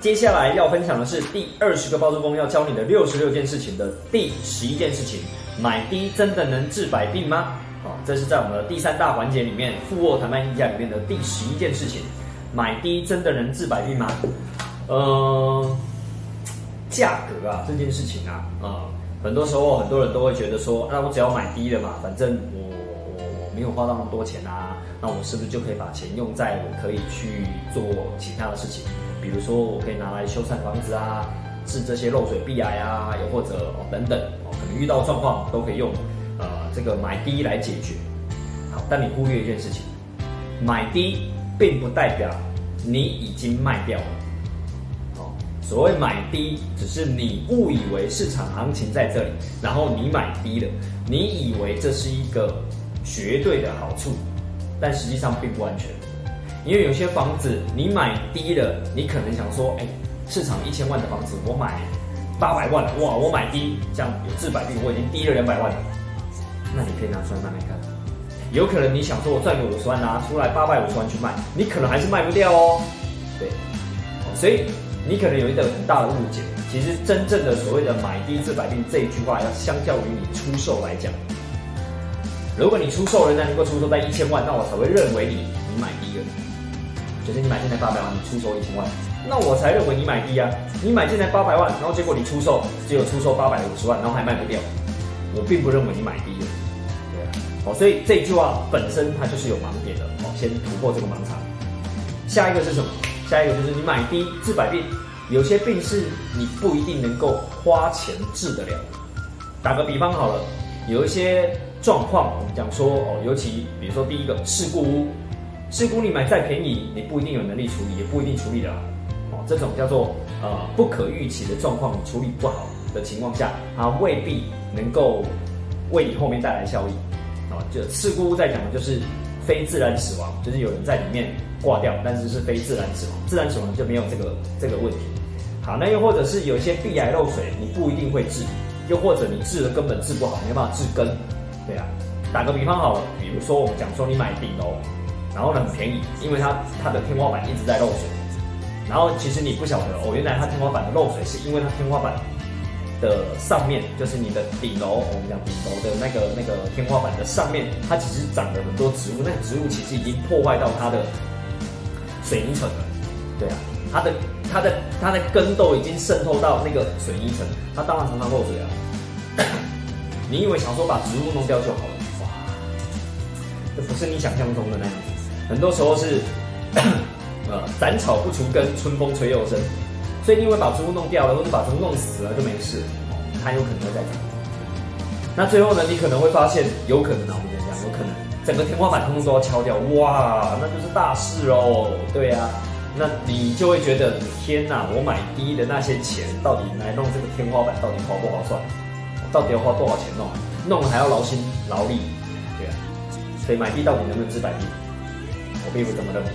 接下来要分享的是第二十个包租公要教你的六十六件事情的第十一件事情：买低真的能治百病吗？好，这是在我们的第三大环节里面，富沃谈判议价里面的第十一件事情：买低真的能治百病吗？呃，价格啊，这件事情啊，啊，很多时候很多人都会觉得说，那我只要买低了嘛，反正我没有花到那么多钱啊，那我是不是就可以把钱用在我可以去做其他的事情？比如说我可以拿来修缮房子啊，治这些漏水壁癌啊，又或者等等哦，可能遇到状况都可以用呃这个买低来解决。好，但你忽略一件事情，买低并不代表你已经卖掉了。所谓买低，只是你误以为市场行情在这里，然后你买低了，你以为这是一个绝对的好处，但实际上并不安全。因为有些房子你买低了，你可能想说，哎，市场一千万的房子，我买八百万，哇，我买低，这样有治百病，我已经低了两百万了。那你可以拿出来卖卖看，有可能你想说我赚个五十万拿出来八百五十万去卖，你可能还是卖不掉哦。对，所以。你可能有一个很大的误解，其实真正的所谓的“买低治百病”这一句话，要相较于你出售来讲，如果你出售仍然能够出售在一千万，那我才会认为你你买低了。就是你买进来八百万，你出售一千万，那我才认为你买低啊。你买进来八百万，然后结果你出售只有出售八百五十万，然后还卖不掉，我并不认为你买低了。对啊，好，所以这句话本身它就是有盲点的。好，先突破这个盲场。下一个是什么？下一个就是你买低治百病，有些病是你不一定能够花钱治得了。打个比方好了，有一些状况，我们讲说哦，尤其比如说第一个事故屋，事故你买再便宜，你不一定有能力处理，也不一定处理得了。哦，这种叫做呃不可预期的状况，你处理不好的情况下，它未必能够为你后面带来效益。啊，就事故屋在讲的就是非自然死亡，就是有人在里面。挂掉，但是是非自然死亡，自然死亡就没有这个这个问题。好，那又或者是有一些壁癌漏水，你不一定会治，又或者你治了根本治不好，没办法治根。对啊，打个比方好了，比如说我们讲说你买顶楼，然后呢很便宜，因为它它的天花板一直在漏水，然后其实你不晓得哦，原来它天花板的漏水是因为它天花板的上面，就是你的顶楼，我们讲顶楼的那个那个天花板的上面，它其实长了很多植物，那个植物其实已经破坏到它的。水泥层了，对啊，它的它的它的根都已经渗透到那个水泥层，它当然常常漏水啊。你以为想说把植物弄掉就好了？哇，这不是你想象中的那样子。很多时候是，呃，斩草不除根，春风吹又生。所以你以为把植物弄掉了，或者把植物弄死了就没事，它有可能会再长。那最后呢，你可能会发现，有可能啊，我跟你讲有可能。整个天花板通通都要敲掉，哇，那就是大事哦。对啊，那你就会觉得天哪，我买低的那些钱，到底来弄这个天花板，到底划不划算？到底要花多少钱弄？弄还要劳心劳力，对啊。所以买地到底能不能治百病？我并不这么认为。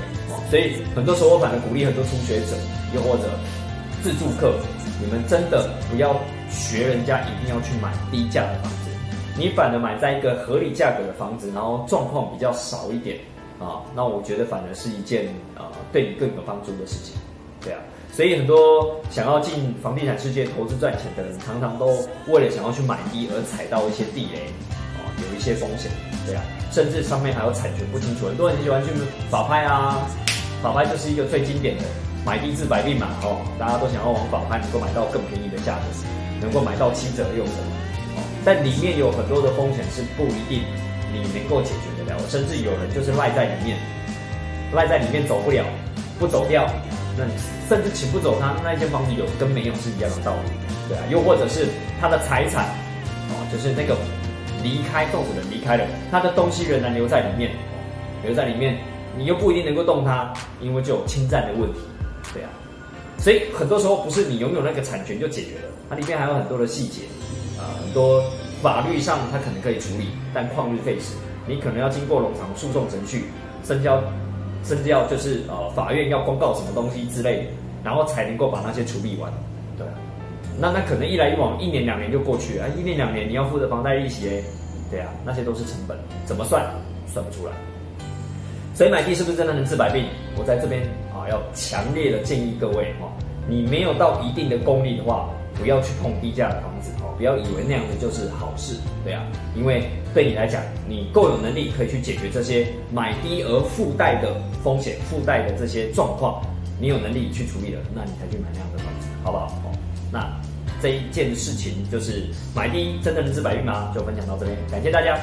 所以很多时候我反而鼓励很多初学者，又或者自助客，你们真的不要学人家，一定要去买低价的房子。你反而买在一个合理价格的房子，然后状况比较少一点啊，那我觉得反而是一件呃对你更有帮助的事情，对啊，所以很多想要进房地产世界投资赚钱的人，常常都为了想要去买低而踩到一些地雷啊，有一些风险，对啊，甚至上面还有产权不清楚，很多人喜欢去法拍啊，法拍就是一个最经典的买低治百病嘛，哦，大家都想要往法拍能够买到更便宜的价格，能够买到七折六折。但里面有很多的风险是不一定你能够解决得了，甚至有人就是赖在里面，赖在里面走不了，不走掉，那你甚至请不走他，那一间房子有跟没有是一样的道理，对啊，又或者是他的财产，哦，就是那个离开动手人离开了，他的东西仍然留在里面，留在里面，你又不一定能够动它，因为就有侵占的问题，对啊，所以很多时候不是你拥有那个产权就解决了，它里面还有很多的细节。啊，很多法律上它可能可以处理，但旷日费时，你可能要经过冗长诉讼程序，深甚至要就是呃法院要公告什么东西之类的，然后才能够把那些处理完，对啊，那那可能一来一往，一年两年就过去了，一年两年你要付的房贷利息，对啊，那些都是成本，怎么算算不出来，所以买地是不是真的能治百病？我在这边啊要强烈的建议各位哈，你没有到一定的功力的话，不要去碰低价的房子，不要以为那样子就是好事，对啊，因为对你来讲，你够有能力可以去解决这些买低而附带的风险、附带的这些状况，你有能力去处理了，那你才去买那样的房子，好不好？好，那这一件事情就是买低真的能治百病吗？就分享到这边，感谢大家。